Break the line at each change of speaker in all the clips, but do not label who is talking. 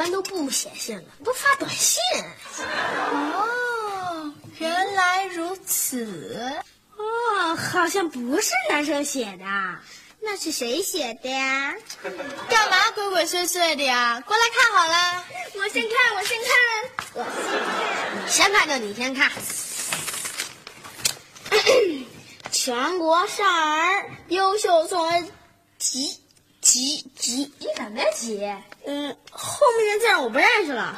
一般都不写信了，都发短信。
哦，原来如此。
哦，好像不是男生写的，那是谁写的呀？
干嘛鬼鬼祟祟的呀？过来看好了。
我先看，我先看，我先看。
你先看就你先看。
全国少儿优秀作文集急急，
你怎么急？
嗯，后面的字我不认识了。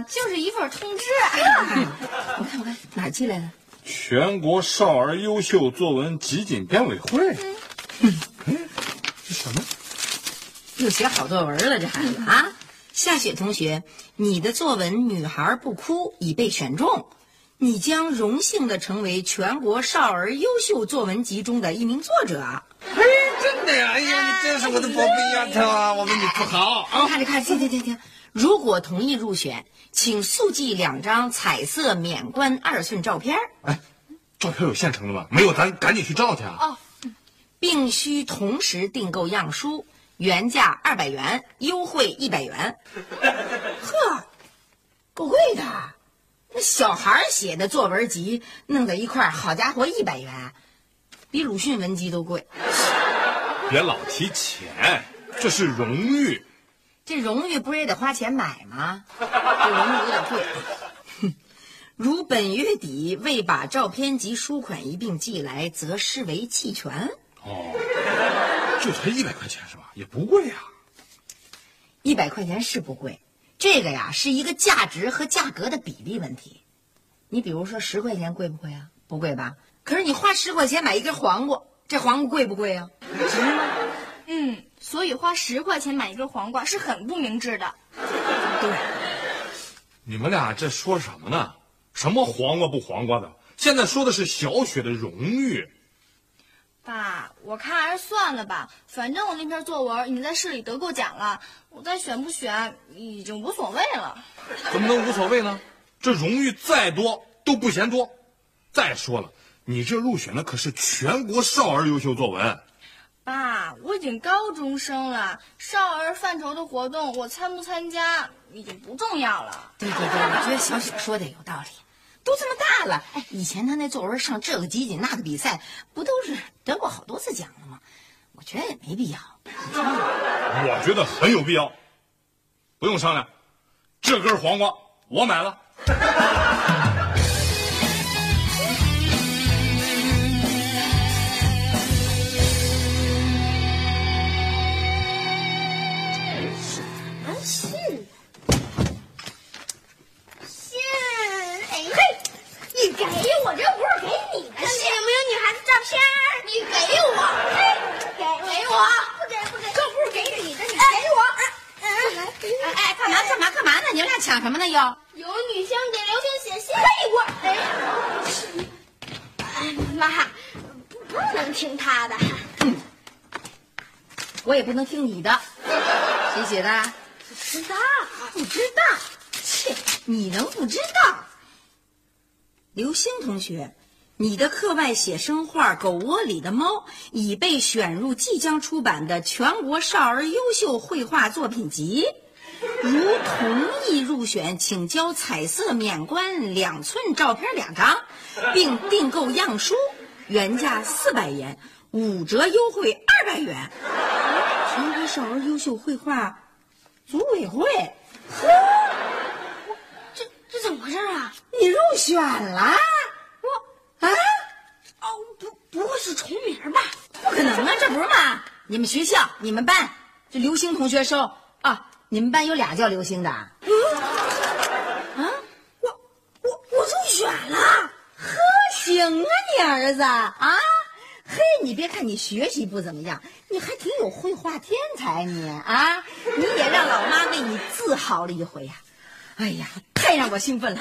就是一份通知。
我看我看哪儿寄来的？
全国少儿优秀作文集锦编委会。这什么？
又写好作文了，这孩子啊！夏雪同学，你的作文《女孩不哭》已被选中，你将荣幸的成为全国少儿优秀作文集中的一名作者。
哎，真的呀！哎呀，你真是我的宝贝丫头啊！我为你自豪啊！
看着看，停停停停！如果同意入选，请速寄两张彩色免冠二寸照片，
哎，照片有现成的吗？没有，咱赶紧去照去啊！
哦，
并需同时订购样书，原价二百元，优惠一百元。呵，够贵的。那小孩写的作文集弄在一块儿，好家伙，一百元，比鲁迅文集都贵。
别老提钱，这是荣誉。
这荣誉不是也得花钱买吗？这荣誉有点贵。哼，如本月底未把照片及书款一并寄来，则视为弃权。
哦，就才一百块钱是吧？也不贵呀、
一百块钱是不贵，这个呀是一个价值和价格的比例问题。你比如说十块钱贵不贵啊？不贵吧？可是你花十块钱买一根黄瓜，这黄瓜贵不贵啊？值吗？
嗯，所以花十块钱买一根黄瓜是很不明智的。
对。
你们俩这说什么呢？什么黄瓜不黄瓜的？现在说的是小雪的荣誉。
爸，我看还是算了吧，反正我那篇作文已经在市里得过奖了，我再选不选已经无所谓了。
怎么能无所谓呢？这荣誉再多都不嫌多。再说了，你这入选的可是全国少儿优秀作文。
爸，我已经高中生了，少儿范畴的活动我参不参加已经不重要了。
对对对，我觉得小雪说的有道理。都这么大了，哎，以前他那作文上这个集锦那个比赛，不都是得过好多次奖了吗？我觉得也没必要。
我觉得很有必要。不用商量，这根黄瓜我买了。
哎，我这不是给你
的，是有没有女孩子照片？你给我，给、给给我，不给不给，这不是给你的，你给我。哎，
哎干嘛干嘛干嘛呢？你们俩抢什么呢？又
有女生给刘星写信。哎我，哎，妈，不能听他的。
我也不能听你的。谁写的？
不知道，
不知道。切，你能不知道？刘星同学，你的课外写生画《狗窝里的猫》已被选入即将出版的全国少儿优秀绘画作品集。如同意入选，请交彩色免冠两寸照片两张，并订购样书，原价四百元，五折优惠二百元。全国少儿优秀绘画组委会，
么回事啊？
你入选了？
我
啊？
哦，不不会是重名吧？
不可能啊，这不是嘛？你们学校、你们班，这刘星同学收啊？你们班有俩叫刘星的？啊？
我我我入选了。
呵，行啊，你儿子啊！嘿，你别看你学习不怎么样，你还挺有绘画天才你啊！你也让老妈为你自豪了一回呀、哎呀，太让我兴奋了，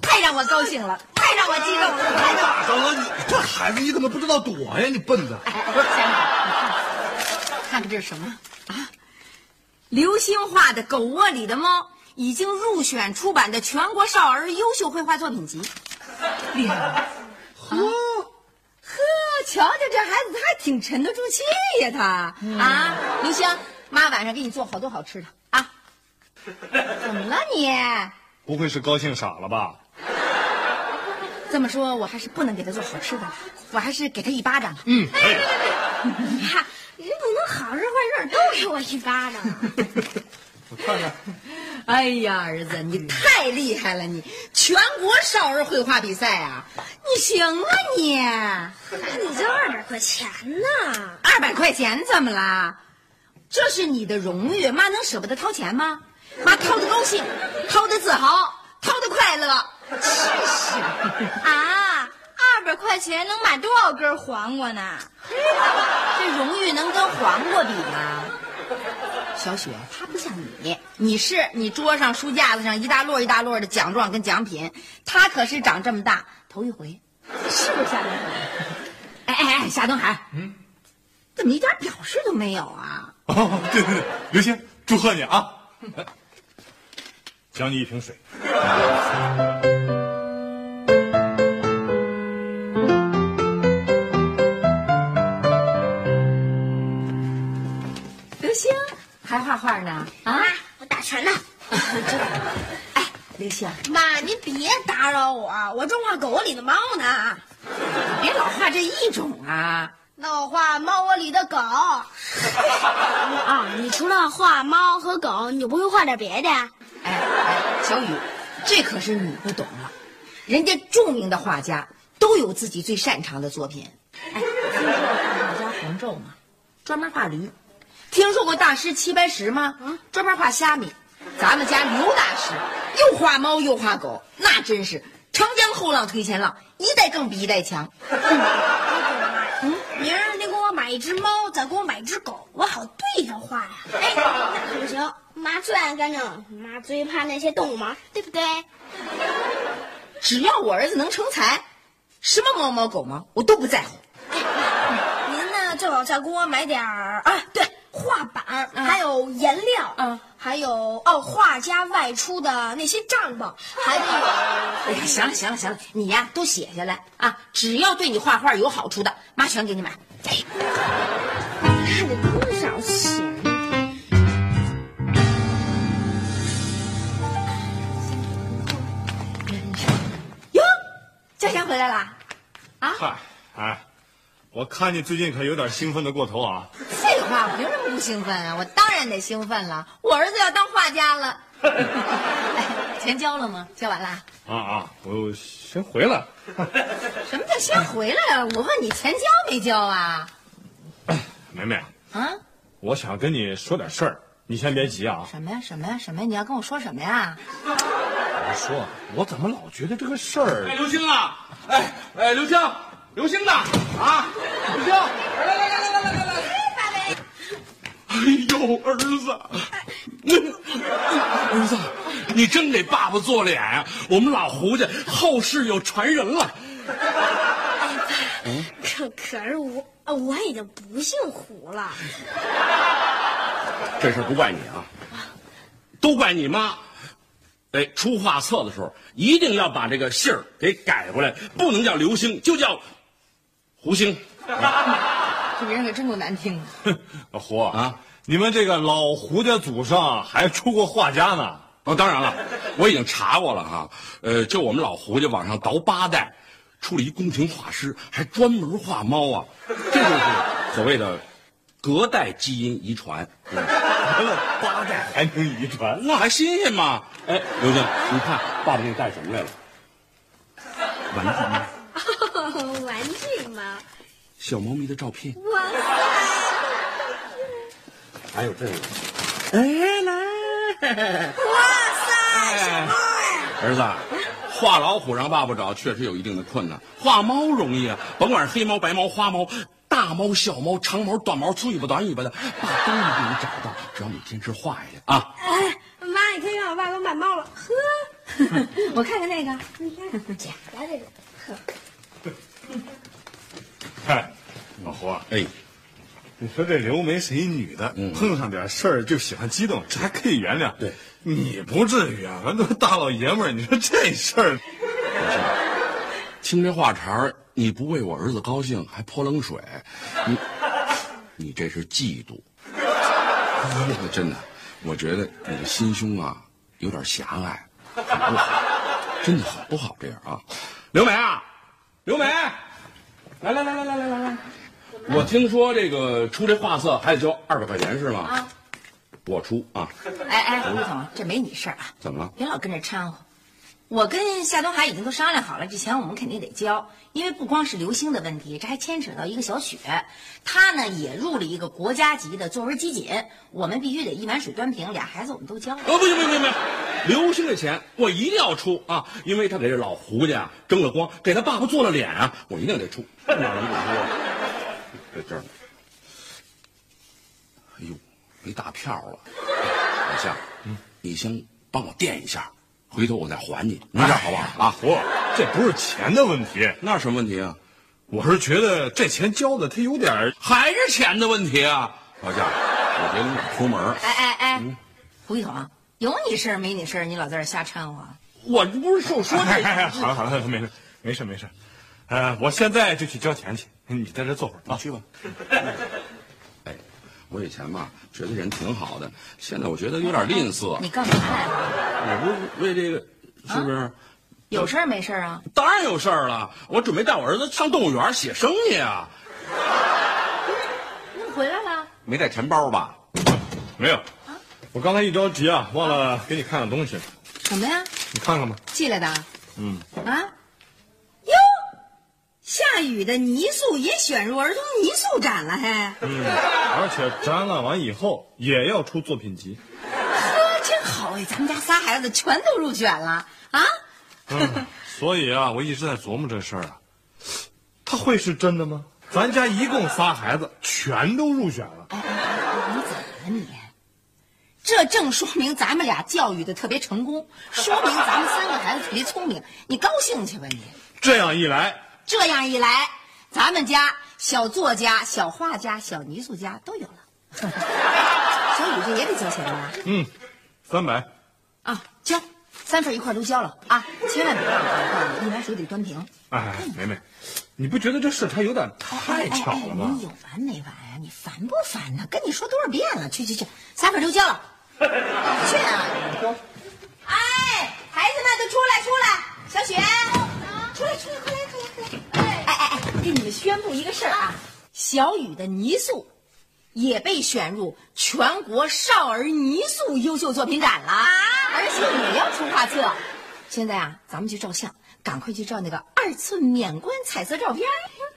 太让我高兴了，太让我激动了！太让我
咋着了你？这孩子你怎么不知道躲呀？你笨蛋！
哎哎，先生，你看，看看这是什么啊？刘星画的《狗窝里的猫》已经入选出版的全国少儿优秀绘画作品集。厉害了！呵呵，瞧瞧这孩子，他还挺沉得住气呀，他、啊！刘星，妈晚上给你做好多好吃的啊！怎么了你？
不会是高兴傻了吧？
这么说，我还是不能给他做好吃的了，我还是给他一巴掌。
嗯，可以。
妈，人不能好事坏事都给我一巴掌啊。
我看看，
哎呀，儿子，你太厉害了！你全国少儿绘画比赛啊，你行啊你！
还得二百块钱呢。
二百块钱怎么啦？这是你的荣誉，妈能舍不得掏钱吗？妈掏的高兴，掏的自豪，掏的快乐。真是，
啊，二百块钱能买多少根黄瓜呢？
这荣誉能跟黄瓜比吗？小雪，她不像你，你是你桌上书架子上一大摞一大摞的奖状跟奖品，她可是长这么大头一回，是不是夏东海？哎哎哎，夏东海，嗯，怎么一点表示都没有啊？
哦，对对对，刘星，祝贺你啊！奖你一瓶水。
刘星还画画呢啊
妈？，我打拳呢。
哎，刘星，
妈，您别打扰我，我正画狗窝里的猫呢。
别老画这一种啊！
那我画猫窝里的狗。啊，你除了画猫和狗，你不会画点别的呀？
哎哎，小雨，这可是你不懂了，人家著名的画家都有自己最擅长的作品。哎，听说过画家黄胄吗？专门画驴。听说过大师齐白石吗？嗯专门画虾米。咱们家刘大师又画猫又画狗，那真是长江后浪推前浪，一代更比一代强。
嗯，明儿你给我买一只猫，再给我买一只狗，我好对着画呀。哎，那可不行，妈最爱干净，妈最怕那些动物毛，对不对？
只要我儿子能成才，什么猫猫狗毛我都不在乎。
您呢，就往下给我买点儿啊，对，画板，还有颜料，
嗯
还有哦，画家外出的那些帐篷，还得有。
哎呀，行了行了行了，你呀都写下来啊！只要对你画画有好处的，妈全给你买。哎，佳贤回来啦！
嗨，哎，我看你最近可有点兴奋的过头啊！
废话，我凭什么不兴奋啊？我当然得兴奋了，我儿子要当画家了。哎，钱交了吗？交完了。
啊啊，我先回来。
什么叫先回来啊？我问你钱交没交啊？
梅梅，
啊？
我想跟你说点事儿，你先别急啊。
什么呀？什么呀？什么呀？你要跟我说什么呀？
我说，我怎么老觉得这个事儿？哎，刘星啊！哎哎，刘星，刘星呢？啊，刘星，来来来来来来来来！哎呦，儿子，儿子，你真给爸爸做脸呀、我们老胡家后世有传人了。
可可是我我已经不姓胡了。
这事不怪你啊，都怪你妈。哎，出画册的时候一定要把这个姓儿给改过来，不能叫刘星，就叫胡星。
这名儿可真够难听的。
老胡
啊，
你们这个老胡家祖上还出过画家呢。
哦，当然了，我已经查过了哈。呃，就我们老胡家往上倒八代，出了一宫廷画师，还专门画猫啊，这就是所谓的隔代基因遗传。嗯
完了八代还能遗传？
那还新鲜吗？哎，刘静，你看爸爸给你带什么来了？玩具吗？
玩具吗？
小猫咪的照片。
哇塞！
还有这个。哎，来。
哇塞！小猫哎！
儿子，画老虎让爸爸找确实有一定的困难，画猫容易啊，甭管是黑猫、白猫、花猫、大猫、小猫、长毛、短毛、粗尾巴、短尾巴的，爸都能给你找到，只要你坚持画下去啊。
哎，妈，你可以让我爸给我买猫了。呵，
我看看那个，
你看，姐，来这个。
嗨，老胡啊，
哎，
你说这刘梅是一女的，碰上点事儿就喜欢激动，这还可以原谅。
对，
你不至于啊，咱都是大老爷们儿，你说这事儿，
听这话茬儿，你不为我儿子高兴，还泼冷水，你你这是嫉妒。真的，我觉得你的心胸啊有点狭隘，很不好，真的很不好这样啊。刘梅啊，刘梅，来来来来来来来来，我听说这个出这画册还得交二百块钱是吗？
啊，
我出啊，
哎哎，胡总，这没你事儿啊，
怎么了？
别老跟着掺和。我跟夏东海已经都商量好了，这钱我们肯定得交，因为不光是刘星的问题，这还牵扯到一个小雪，她呢也入了一个国家级的作文集锦，我们必须得一碗水端平，俩孩子我们都交了。
哦，不行不行不行，刘星的钱我一定要出啊，因为他给这老胡家争了光，给他爸爸做了脸啊，我一定得出。哪能不出啊？在这儿。哎呦，没大票了。老夏，嗯，你先帮我垫一下，回头我再还你，你这样好不好啊？
不，这不是钱的问题，
那什么问题啊？
我是觉得这钱交的他有点儿
还是钱的问题啊？老夏，我觉得你得出门儿。
哎哎哎，胡一统，有你事儿没你事儿，你老在这瞎掺和。
我这不是就说
哎
这
哎哎好了好了，没事没事没事，呃，我现在就去交钱去，你在这坐会儿啊。
你去吧。哎，我以前吧觉得人挺好的，现在我觉得有点吝啬。
你干嘛来了？
我不是为这个，是不是？
有事儿没事儿啊？
当然有事儿了，我准备带我儿子上动物园写生去啊。
你怎么回来了？
没带钱包吧？
没有，我刚才一着急啊，忘了给你看个东西，
什么呀？
你看看吧。
寄来的？
嗯，
啊？哟，夏雨的泥塑也选入儿童泥塑展了，还
嗯，而且展览完以后也要出作品集。
呵，真好哎！咱们家仨孩子全都入选了啊！
嗯，所以啊，我一直在琢磨这事儿啊，他会是真的吗？咱家一共仨孩子，全都入选了。
哎哎哎，你怎么了你？这正说明咱们俩教育的特别成功，说明咱们三个孩子特别聪明。你高兴去吧你。
这样一来，
这样一来，咱们家小作家、小画家、小泥塑家都有了。小雨这也得交钱吧？
嗯，三百。
啊，交，三份一块都交了啊！千万别忘了，一碗水得端平。
哎，梅梅，你不觉得这事他有点太巧了
哎哎哎
吗
你？有完没完呀、你烦不烦呢？跟你说多少遍了？去去去，三份都交了。去啊！哎，孩子们都出来出来，小雪，出来出来快来！给你们宣布一个事儿啊，小雨的泥塑也被选入全国少儿泥塑优秀作品展了，而且也要出画册。现在啊，咱们去照相，赶快去照那个二寸免冠彩色照片，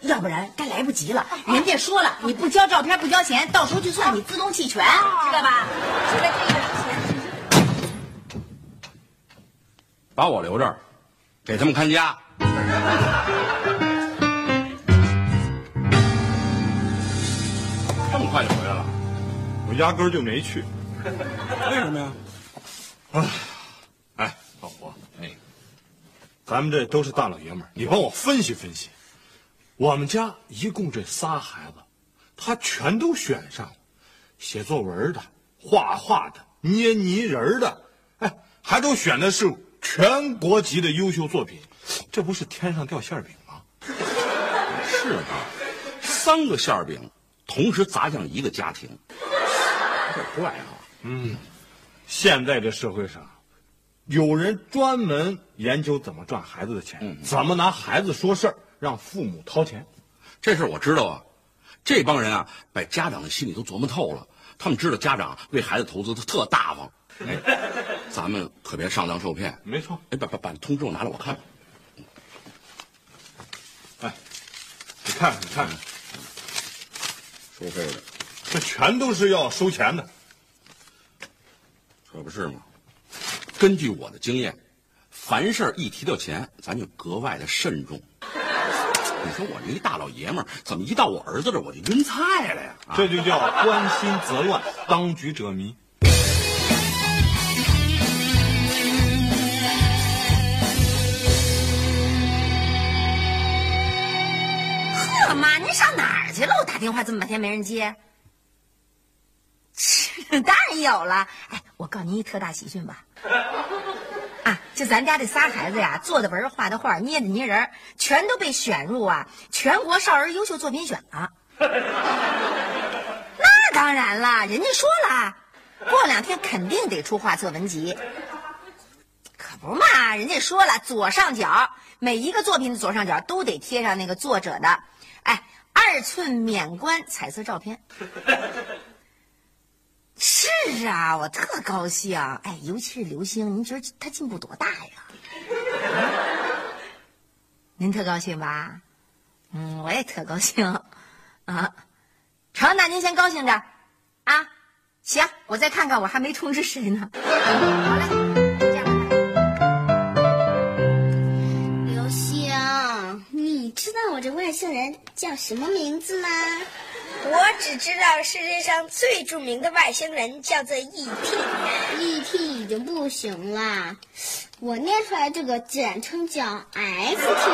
要不然该来不及了。人家说了，你不交照片不交钱，到时候就算你自动弃权，知道吧？现在这个钱。
把我留这儿，给他们看家。快就回来了？
我压根儿就没去。
为什么呀？
哎，老胡，哎，咱们这都是大老爷们儿，你帮我分析分析。我们家一共这仨孩子，他全都选上了，写作文的、画画的、捏泥人儿的，哎，还都选的是全国级的优秀作品，这不是天上掉馅饼吗？
是啊，三个馅儿饼同时砸向一个家庭，有点怪啊。
嗯现在这社会上，有人专门研究怎么赚孩子的钱，怎么拿孩子说事儿，让父母掏钱。
这事儿我知道啊，这帮人啊，把家长的心里都琢磨透了。他们知道家长为孩子投资他特大方，哎，咱们可别上当受骗。
没错，
哎，把把把通知我拿来，我看。
哎，你看看，你看看，
收费的，
这全都是要收钱的。
可不是吗？根据我的经验，凡事一提到钱，咱就格外的慎重。你说我这一大老爷们儿，怎么一到我儿子这儿我就晕菜了呀？啊
这就叫关心则乱，当局者迷。
妈，您上哪儿去了？我打电话这么半天没人接。当然有了。哎，我告诉您一特大喜讯吧。啊，就咱家这仨孩子呀，做的文、画的画、捏的泥人，全都被选入啊全国少儿优秀作品选了。那当然了，人家说了，过两天肯定得出画册文集。可不嘛，人家说了，左上角每一个作品的左上角都得贴上那个作者的，哎，二寸免冠彩色照片。是啊，我特高兴。哎，尤其是刘星，您觉得他进步多大呀？您特高兴吧？嗯，我也特高兴。啊，成，那您先高兴着，啊，行，我再看看，我还没通知谁呢。好嘞，
外星人叫什么名字吗？
我只知道世界上最著名的外星人叫做 E
E.T.，ET 已经不行了，我念出来这个简称叫 FT。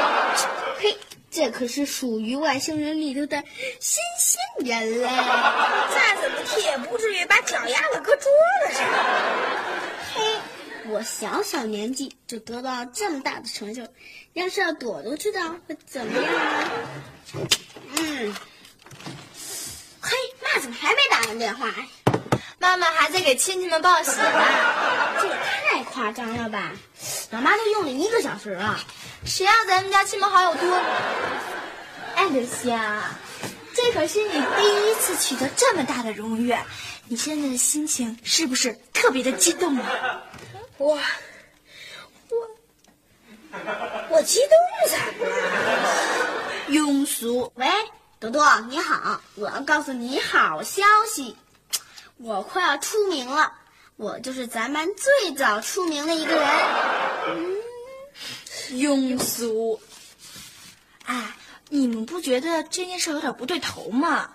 嘿，这可是属于外星人里头的新兴人嘞。
再怎么踢也不至于把脚丫子搁桌子上。
嘿，我小小年纪就得到这么大的成就，要是让朵朵知道会怎么样啊？嗯。嘿，妈怎么还没打完电话呀？
妈妈还在给亲戚们报喜呢。
这也太夸张了吧！老妈都用了一个小时了。
谁让咱们家亲朋好友多呢？
哎，刘星，
这可是你第一次取得这么大的荣誉，你现在的心情是不是特别的激动啊？
我，我，我激动怎么了？
庸俗，
喂，朵朵你好，我要告诉你好消息，我快要出名了，我就是咱班最早出名的一个人。
庸俗。哎，你们不觉得这件事有点不对头吗？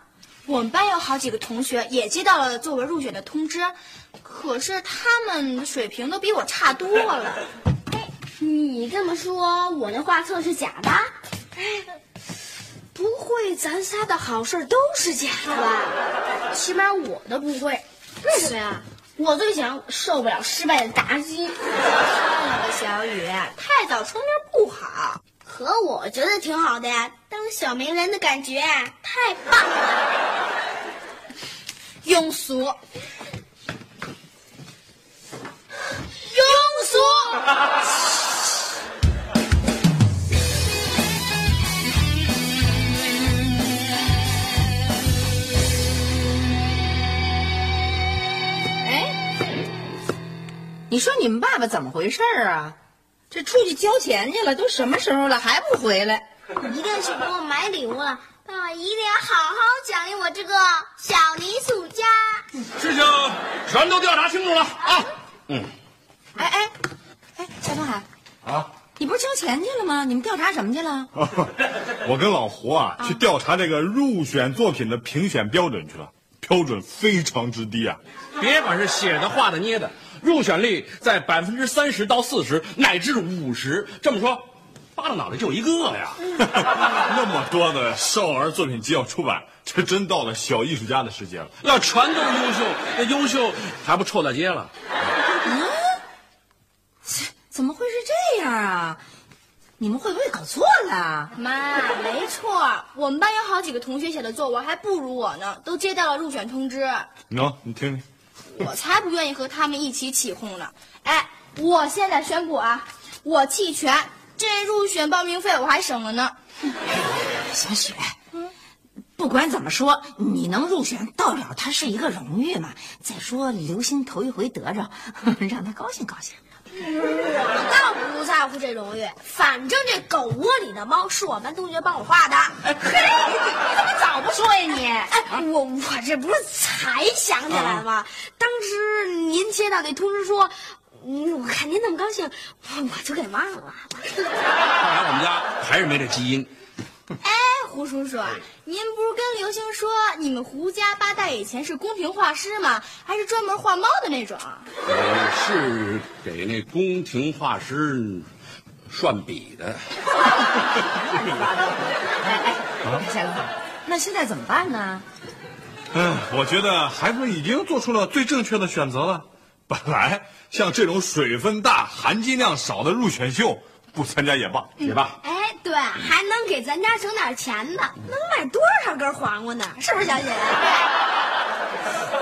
我们班有好几个同学也接到了作文入选的通知，可是他们的水平都比我差多了。
哎你这么说，我那画册是假的？
哎不会，咱仨的好事都是假的吧？
起码我的不会。为什么呀？我最想，受不了失败的打击。
算了吧，小雨，太早出名不好。
可我觉得挺好的呀，当小名人的感觉啊太棒了。
庸俗，
庸俗。
你说你们爸爸怎么回事儿啊？这出去交钱去了，都什么时候了还不回来？
一定是给我买礼物了。爸爸一定要好好奖励我这个小泥塑家。
事情全都调查清楚了啊！
嗯哎哎哎，夏东海，
啊，
你不是交钱去了吗？你们调查什么去了？
我跟老胡啊去调查这个入选作品的评选标准去了，标准非常之低啊。
别管是写的、画的、捏的，入选率在百分之三十到四十乃至五十。这么说，扒拉脑袋就一个呀。
那么多的少儿作品集要出版，这真到了小艺术家的世界了。
要全都是优秀，那优秀还不臭大街了？
怎么会是这样啊？你们会不会搞错了？
妈，没错，我们班有好几个同学写的作文还不如我呢，都接到了入选通知。
喏、你听听，
我才不愿意和他们一起起哄呢。哎，我现在宣布啊，我弃权，这入选报名费我还省了呢。
小雪，不管怎么说，你能入选，到了它是一个荣誉嘛。再说刘星头一回得着，让他高兴高兴。
我倒不在乎这荣誉，反正这狗窝里的猫是我班同学帮我画的。
嘿，你怎么早不说呀你？
哎，我我这不是才想起来吗？当时您接到那通知说，嗯我看您那么高兴，我我就给忘了。
看来我们家还是没这基因。
哎，胡叔叔，您不是跟刘星说你们胡家八代以前是宫廷画师吗？还是专门画猫的那种？
呃，是给那宫廷画师涮笔的。
那现在怎么办呢？
嗯，我觉得孩子们已经做出了最正确的选择了。本来像这种水分大、含金量少的入选秀，不参加也罢，也罢。
哎，对，还能给咱家省点钱呢，能买多少根黄瓜呢？是不是小姐？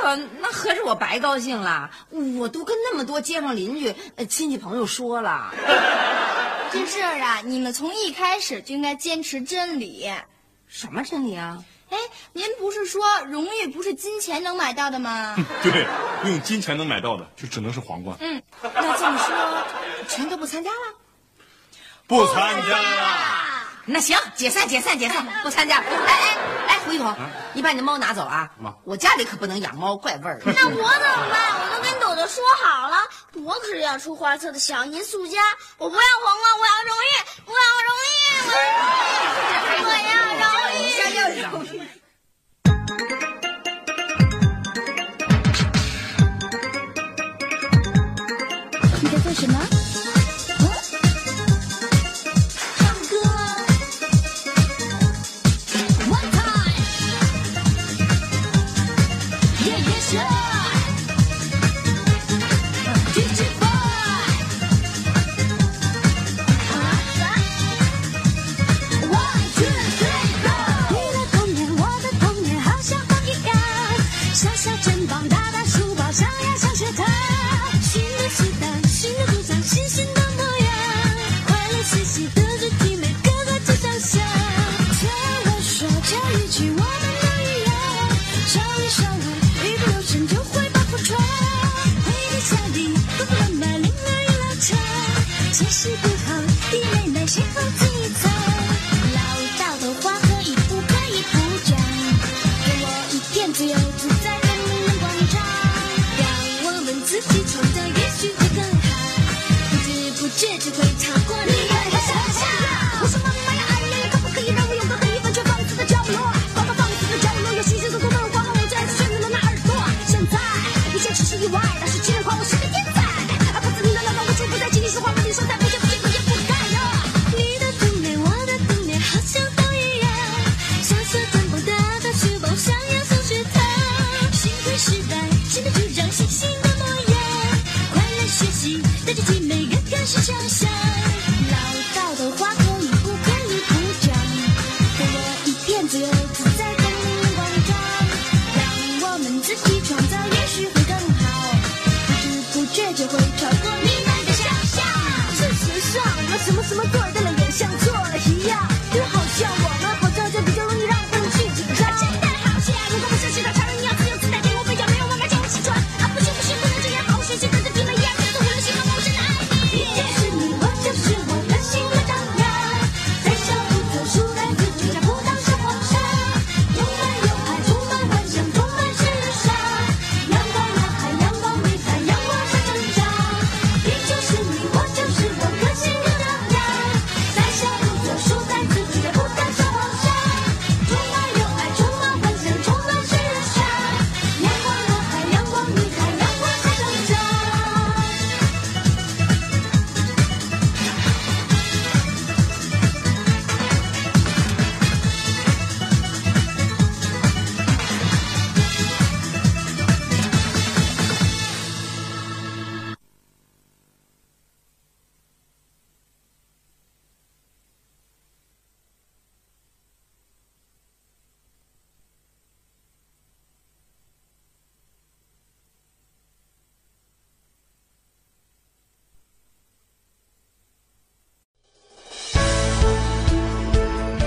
呃，那合着我白高兴了。我都跟那么多街坊邻居、呃亲戚朋友说了。
这事儿啊，你们从一开始就应该坚持真理。
什么真理啊？
哎，您不是说荣誉不是金钱能买到的吗？
对，用金钱能买到的，就只能是皇冠。
嗯，
那这么说，全都不参加了？
不参加了。
那行，解散，解散，解散，不参加了。哎哎哎，胡一彤，你把你的猫拿走啊！我家里可不能养猫，怪味儿。
那我怎么办？我都跟朵朵说好了，我可是要出花册的小艺术家，我不要皇冠，我要荣誉，我要荣誉，我要荣誉，我要荣誉。
你在做什么？